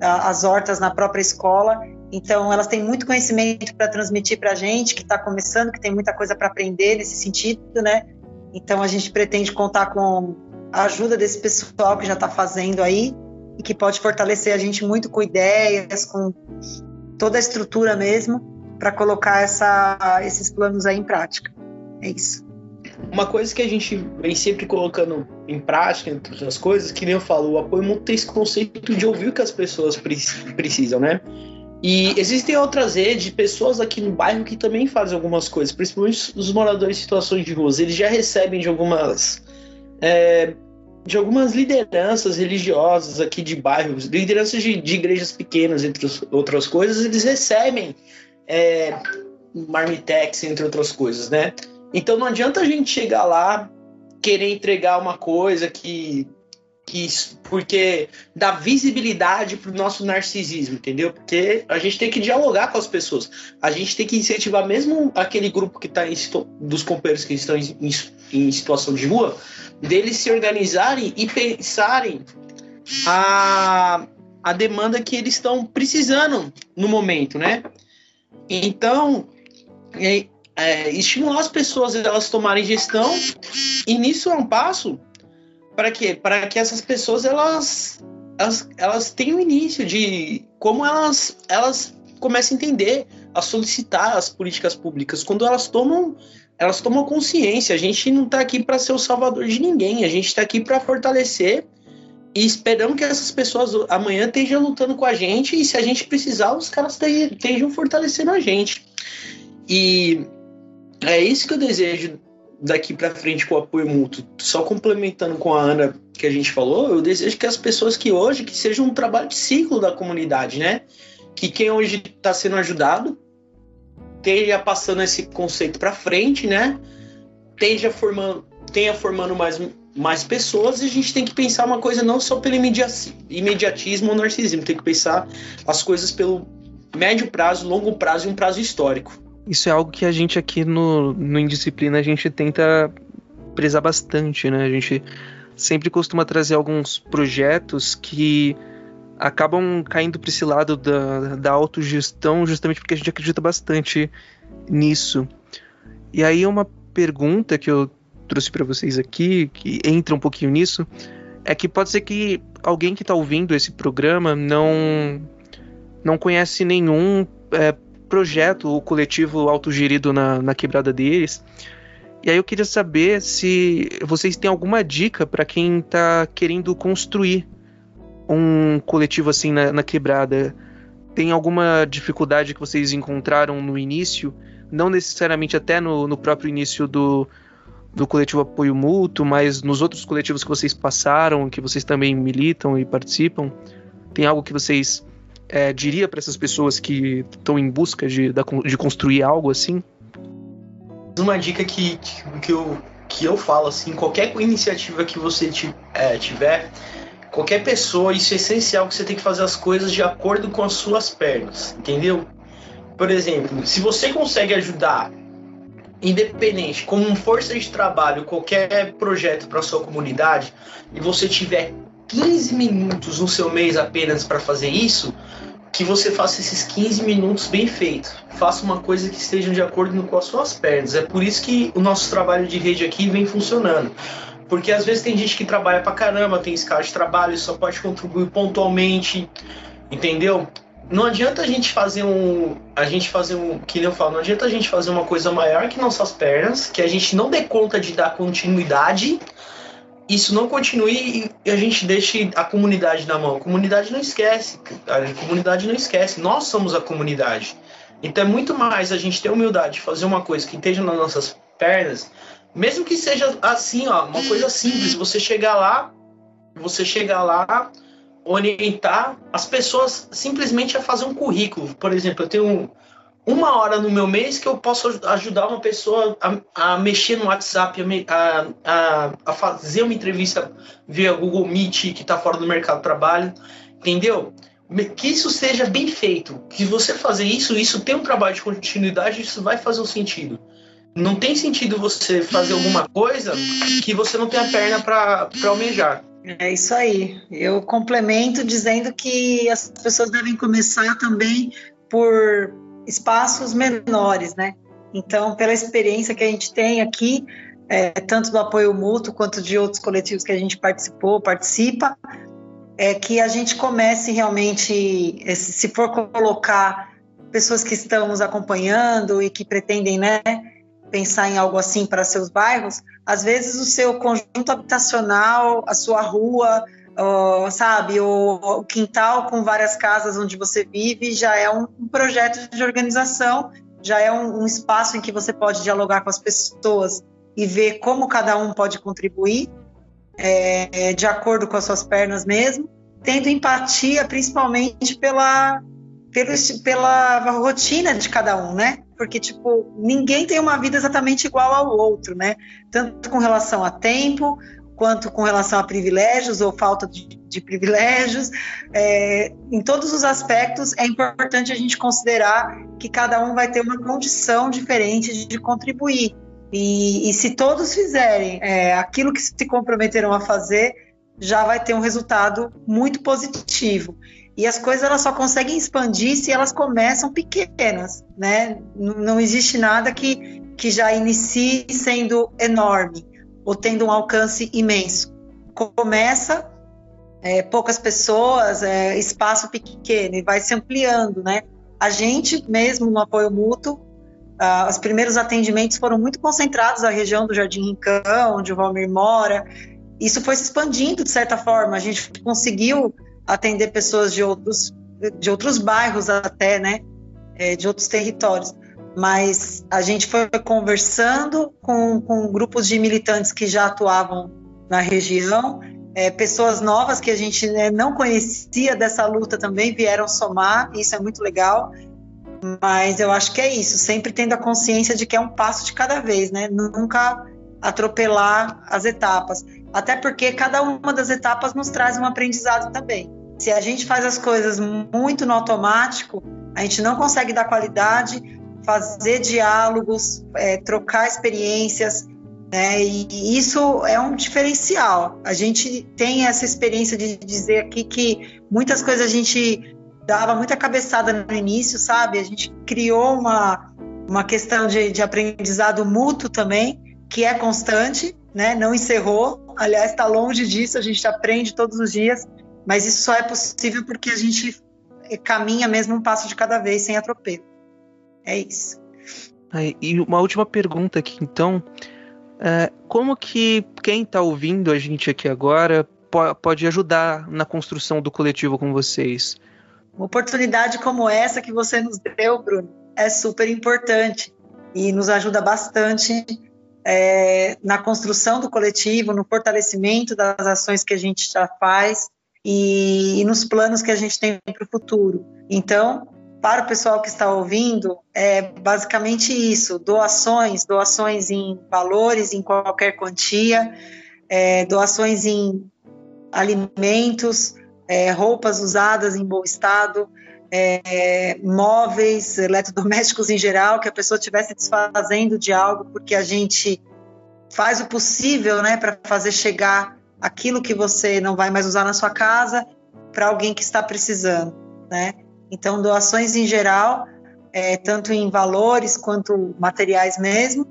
as hortas na própria escola. Então, elas têm muito conhecimento para transmitir para a gente, que está começando, que tem muita coisa para aprender nesse sentido, né? Então, a gente pretende contar com a ajuda desse pessoal que já está fazendo aí e que pode fortalecer a gente muito com ideias, com toda a estrutura mesmo para colocar essa, esses planos aí em prática. É isso. Uma coisa que a gente vem sempre colocando em prática, entre outras coisas, que nem eu falo, o apoio muito tem esse conceito de ouvir o que as pessoas precisam, né? E existem outras redes de pessoas aqui no bairro que também fazem algumas coisas, principalmente os moradores em situações de ruas. Eles já recebem de algumas é, de algumas lideranças religiosas aqui de bairros, lideranças de, de igrejas pequenas, entre outras coisas, eles recebem é, Marmitex, entre outras coisas, né? Então não adianta a gente chegar lá, querer entregar uma coisa que que porque dá visibilidade para o nosso narcisismo, entendeu? Porque a gente tem que dialogar com as pessoas, a gente tem que incentivar mesmo aquele grupo que está dos companheiros que estão em, em, em, situação de rua, deles se organizarem e pensarem a, a demanda que eles estão precisando no momento, né? Então, é, é, estimular as pessoas a elas tomarem gestão e nisso é um passo para quê? Para que essas pessoas elas, elas, elas tenham início de como elas, elas começam a entender, a solicitar as políticas públicas. Quando elas tomam elas tomam consciência. A gente não está aqui para ser o salvador de ninguém. A gente está aqui para fortalecer e esperamos que essas pessoas amanhã estejam lutando com a gente e se a gente precisar, os caras estejam fortalecendo a gente. E é isso que eu desejo daqui para frente com o apoio mútuo, só complementando com a Ana que a gente falou, eu desejo que as pessoas que hoje que seja um trabalho de ciclo da comunidade, né? Que quem hoje está sendo ajudado esteja passando esse conceito para frente, né? Esteja formando, tenha formando mais, mais pessoas e a gente tem que pensar uma coisa não só pelo imediatismo ou narcisismo, tem que pensar as coisas pelo médio prazo, longo prazo e um prazo histórico. Isso é algo que a gente aqui no, no Indisciplina a gente tenta prezar bastante, né? A gente sempre costuma trazer alguns projetos que acabam caindo para esse lado da, da autogestão justamente porque a gente acredita bastante nisso. E aí uma pergunta que eu trouxe para vocês aqui, que entra um pouquinho nisso, é que pode ser que alguém que está ouvindo esse programa não não conhece nenhum é, projeto, o coletivo autogerido na, na quebrada deles. E aí eu queria saber se vocês têm alguma dica para quem está querendo construir um coletivo assim na, na, quebrada. Tem alguma dificuldade que vocês encontraram no início? Não necessariamente até no, no próprio início do, do coletivo Apoio Mútuo, mas nos outros coletivos que vocês passaram, que vocês também militam e participam? Tem algo que vocês é, diria para essas pessoas que estão em busca de, de construir algo assim? Uma dica que, que, eu, que eu falo, assim, qualquer iniciativa que você é, tiver, qualquer pessoa, isso é essencial que você tem que fazer as coisas de acordo com as suas pernas, entendeu? Por exemplo, se você consegue ajudar independente, como força de trabalho, qualquer projeto para sua comunidade, e você tiver 15 minutos no seu mês apenas para fazer isso, que você faça esses 15 minutos bem feito. Faça uma coisa que esteja de acordo com as suas pernas. É por isso que o nosso trabalho de rede aqui vem funcionando. Porque às vezes tem gente que trabalha pra caramba, tem escala de trabalho, só pode contribuir pontualmente, entendeu? Não adianta a gente fazer um. A gente fazer um. Que nem eu falo, não adianta a gente fazer uma coisa maior que nossas pernas, que a gente não dê conta de dar continuidade isso não continue e a gente deixe a comunidade na mão. A comunidade não esquece, a comunidade não esquece. Nós somos a comunidade. Então é muito mais a gente ter humildade de fazer uma coisa que esteja nas nossas pernas, mesmo que seja assim, ó, uma coisa simples. Você chegar lá, você chegar lá, orientar as pessoas simplesmente a fazer um currículo. Por exemplo, eu tenho um, uma hora no meu mês que eu posso ajudar uma pessoa a, a mexer no WhatsApp, a, a, a, fazer uma entrevista via Google Meet que está fora do mercado de trabalho, entendeu? Que isso seja bem feito, que você fazer isso, isso tem um trabalho de continuidade, isso vai fazer um sentido. Não tem sentido você fazer alguma coisa que você não tem a perna para almejar. É isso aí. Eu complemento dizendo que as pessoas devem começar também por espaços menores, né? Então, pela experiência que a gente tem aqui, é, tanto do apoio mútuo quanto de outros coletivos que a gente participou, participa, é que a gente comece realmente, se for colocar pessoas que estão nos acompanhando e que pretendem, né, pensar em algo assim para seus bairros, às vezes o seu conjunto habitacional, a sua rua, sabe, o, quintal com várias casas onde você vive já é um, um projeto de organização, já é um, um, espaço em que você pode dialogar com as pessoas e ver como cada um pode contribuir, é, de acordo com as suas pernas mesmo, tendo empatia principalmente pela, pelo, pela rotina de cada um, né? Porque, tipo, ninguém tem uma vida exatamente igual ao outro, né? Tanto com relação a tempo, quanto com relação a privilégios ou falta de, de privilégios. É, em todos os aspectos, é importante a gente considerar que cada um vai ter uma condição diferente de, de contribuir. E, e, se todos fizerem é, aquilo que se comprometeram a fazer, já vai ter um resultado muito positivo. E as coisas elas só conseguem expandir se elas começam pequenas, né? Não, existe nada que, que já inicie sendo enorme ou tendo um alcance imenso. Começa é, poucas pessoas, é, espaço pequeno e vai se ampliando, né? A gente mesmo no apoio mútuo, ah, os primeiros atendimentos foram muito concentrados na região do Jardim Rincão, onde o Valmir mora. Isso foi se expandindo de certa forma. A gente conseguiu atender pessoas de outros de outros bairros até, né? É, de outros territórios mas a gente foi conversando com, com grupos de militantes que já atuavam na região, é, pessoas novas que a gente né, não conhecia dessa luta também vieram somar, isso é muito legal. Mas eu acho que é isso, sempre tendo a consciência de que é um passo de cada vez, né? Nunca atropelar as etapas. Até porque cada uma das etapas nos traz um aprendizado também. Se a gente faz as coisas muito no automático, a gente não consegue dar qualidade, fazer diálogos, é, trocar experiências, né? E isso é um diferencial. A gente tem essa experiência de dizer aqui que muitas coisas a gente dava muita cabeçada no início, sabe? A gente criou uma, uma questão de, de aprendizado mútuo também, que é constante, né? Não encerrou. Aliás, está longe disso. A gente aprende todos os dias, mas isso só é possível porque a gente caminha mesmo um passo de cada vez, sem atropelo. É isso. e uma última pergunta aqui, então. É, como que quem está ouvindo a gente aqui agora pode ajudar na construção do coletivo com vocês? Uma oportunidade como essa que você nos deu, Bruno, é super importante e nos ajuda bastante é, na construção do coletivo, no fortalecimento das ações que a gente já faz e, e nos planos que a gente tem para o futuro. Então, para o pessoal que está ouvindo, é basicamente isso: doações, doações em valores, em qualquer quantia, é, doações em alimentos, é, roupas usadas em bom estado, é, móveis, eletrodomésticos em geral, que a pessoa estivesse desfazendo de algo, porque a gente faz o possível né, para fazer chegar aquilo que você não vai mais usar na sua casa para alguém que está precisando. Né? Então, doações em geral, é, tanto em valores quanto materiais mesmo,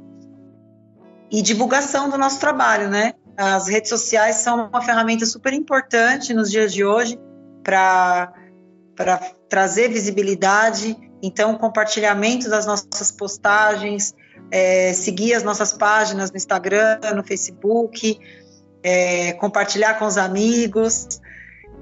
e divulgação do nosso trabalho, né? As redes sociais são uma ferramenta super importante nos dias de hoje para trazer visibilidade. Então, compartilhamento das nossas postagens, é, seguir as nossas páginas no Instagram, no Facebook, é, compartilhar com os amigos.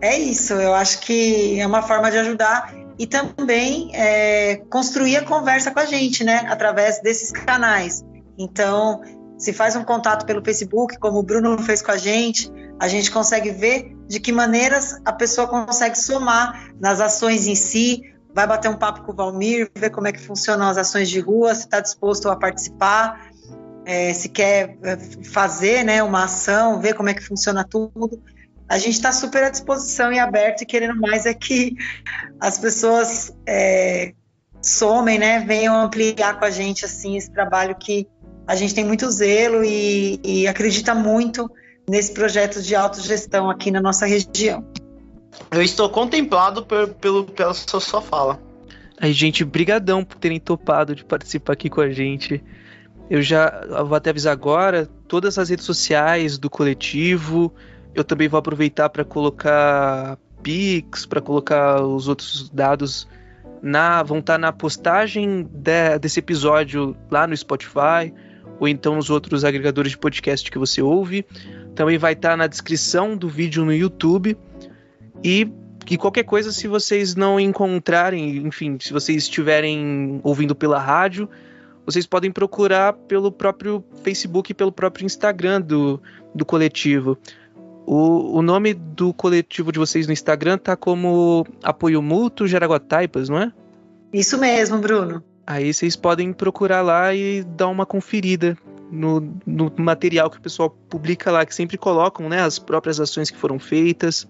É isso, eu acho que é uma forma de ajudar e também é, construir a conversa com a gente, né, através desses canais. Então, se faz um contato pelo Facebook, como o Bruno fez com a gente, a gente consegue ver de que maneiras a pessoa consegue somar nas ações em si, vai bater um papo com o Valmir, ver como é que funcionam as ações de rua, se está disposto a participar, é, se quer é, fazer né, uma ação, ver como é que funciona tudo. A gente está super à disposição e aberto e querendo mais é que as pessoas é, somem, né, venham ampliar com a gente assim esse trabalho que a gente tem muito zelo e, e acredita muito nesse projeto de autogestão aqui na nossa região. Eu estou contemplado por, pelo, pela sua, sua fala. Aí, gente, brigadão por terem topado de participar aqui com a gente. Eu já eu vou até avisar agora, todas as redes sociais do coletivo, eu também vou aproveitar para colocar Pix, para colocar os outros dados na vão estar tá na postagem de, desse episódio lá no Spotify ou então nos outros agregadores de podcast que você ouve. Também vai estar tá na descrição do vídeo no YouTube e que qualquer coisa, se vocês não encontrarem, enfim, se vocês estiverem ouvindo pela rádio, vocês podem procurar pelo próprio Facebook e pelo próprio Instagram do, do coletivo. O, o nome do coletivo de vocês no Instagram tá como Apoio Mútuo Jaraguataipas, não é? Isso mesmo, Bruno. Aí vocês podem procurar lá e dar uma conferida no, no, material que o pessoal publica lá, que sempre colocam né, as próprias ações que foram feitas.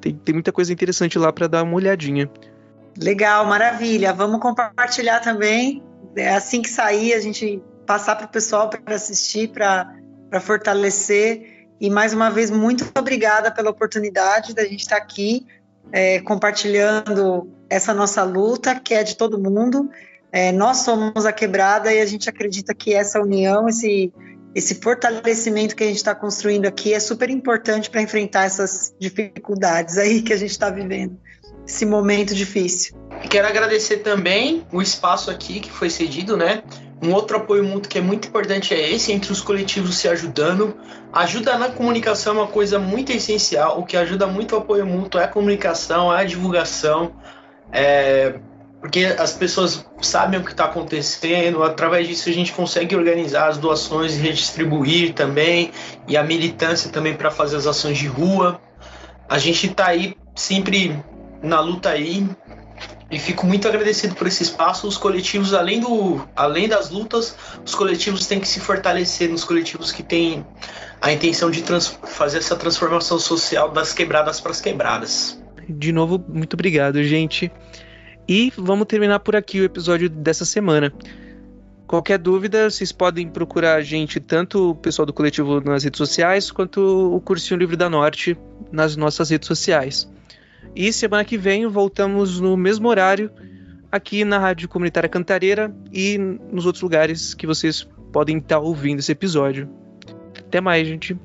Tem, tem muita coisa interessante lá para dar uma olhadinha. Legal, maravilha. Vamos compartilhar também. É assim que sair, a gente passar para o pessoal para assistir, para fortalecer. E mais uma vez, muito obrigada pela oportunidade da gente estar aqui é, compartilhando essa nossa luta, que é de todo mundo. É, nós somos a quebrada e a gente acredita que essa união, esse, esse fortalecimento que a gente está construindo aqui é super importante para enfrentar essas dificuldades aí que a gente está vivendo, esse momento difícil. Quero agradecer também o espaço aqui que foi cedido, né? Um outro apoio mútuo que é muito importante é esse, entre os coletivos se ajudando. Ajuda na comunicação é uma coisa muito essencial. O que ajuda muito o apoio mútuo é a comunicação, é a divulgação. É, porque as pessoas sabem o que está acontecendo, através disso a gente consegue organizar as doações e redistribuir também, e a militância também para fazer as ações de rua. A gente está aí sempre na luta aí, e fico muito agradecido por esse espaço. Os coletivos, além, do, além das lutas, os coletivos têm que se fortalecer nos coletivos que têm a intenção de fazer essa transformação social das quebradas para as quebradas. De novo, muito obrigado, gente. E vamos terminar por aqui o episódio dessa semana. Qualquer dúvida, vocês podem procurar a gente, tanto o pessoal do coletivo nas redes sociais, quanto o Cursinho Livre da Norte nas nossas redes sociais. E semana que vem voltamos no mesmo horário, aqui na Rádio Comunitária Cantareira e nos outros lugares que vocês podem estar ouvindo esse episódio. Até mais, gente.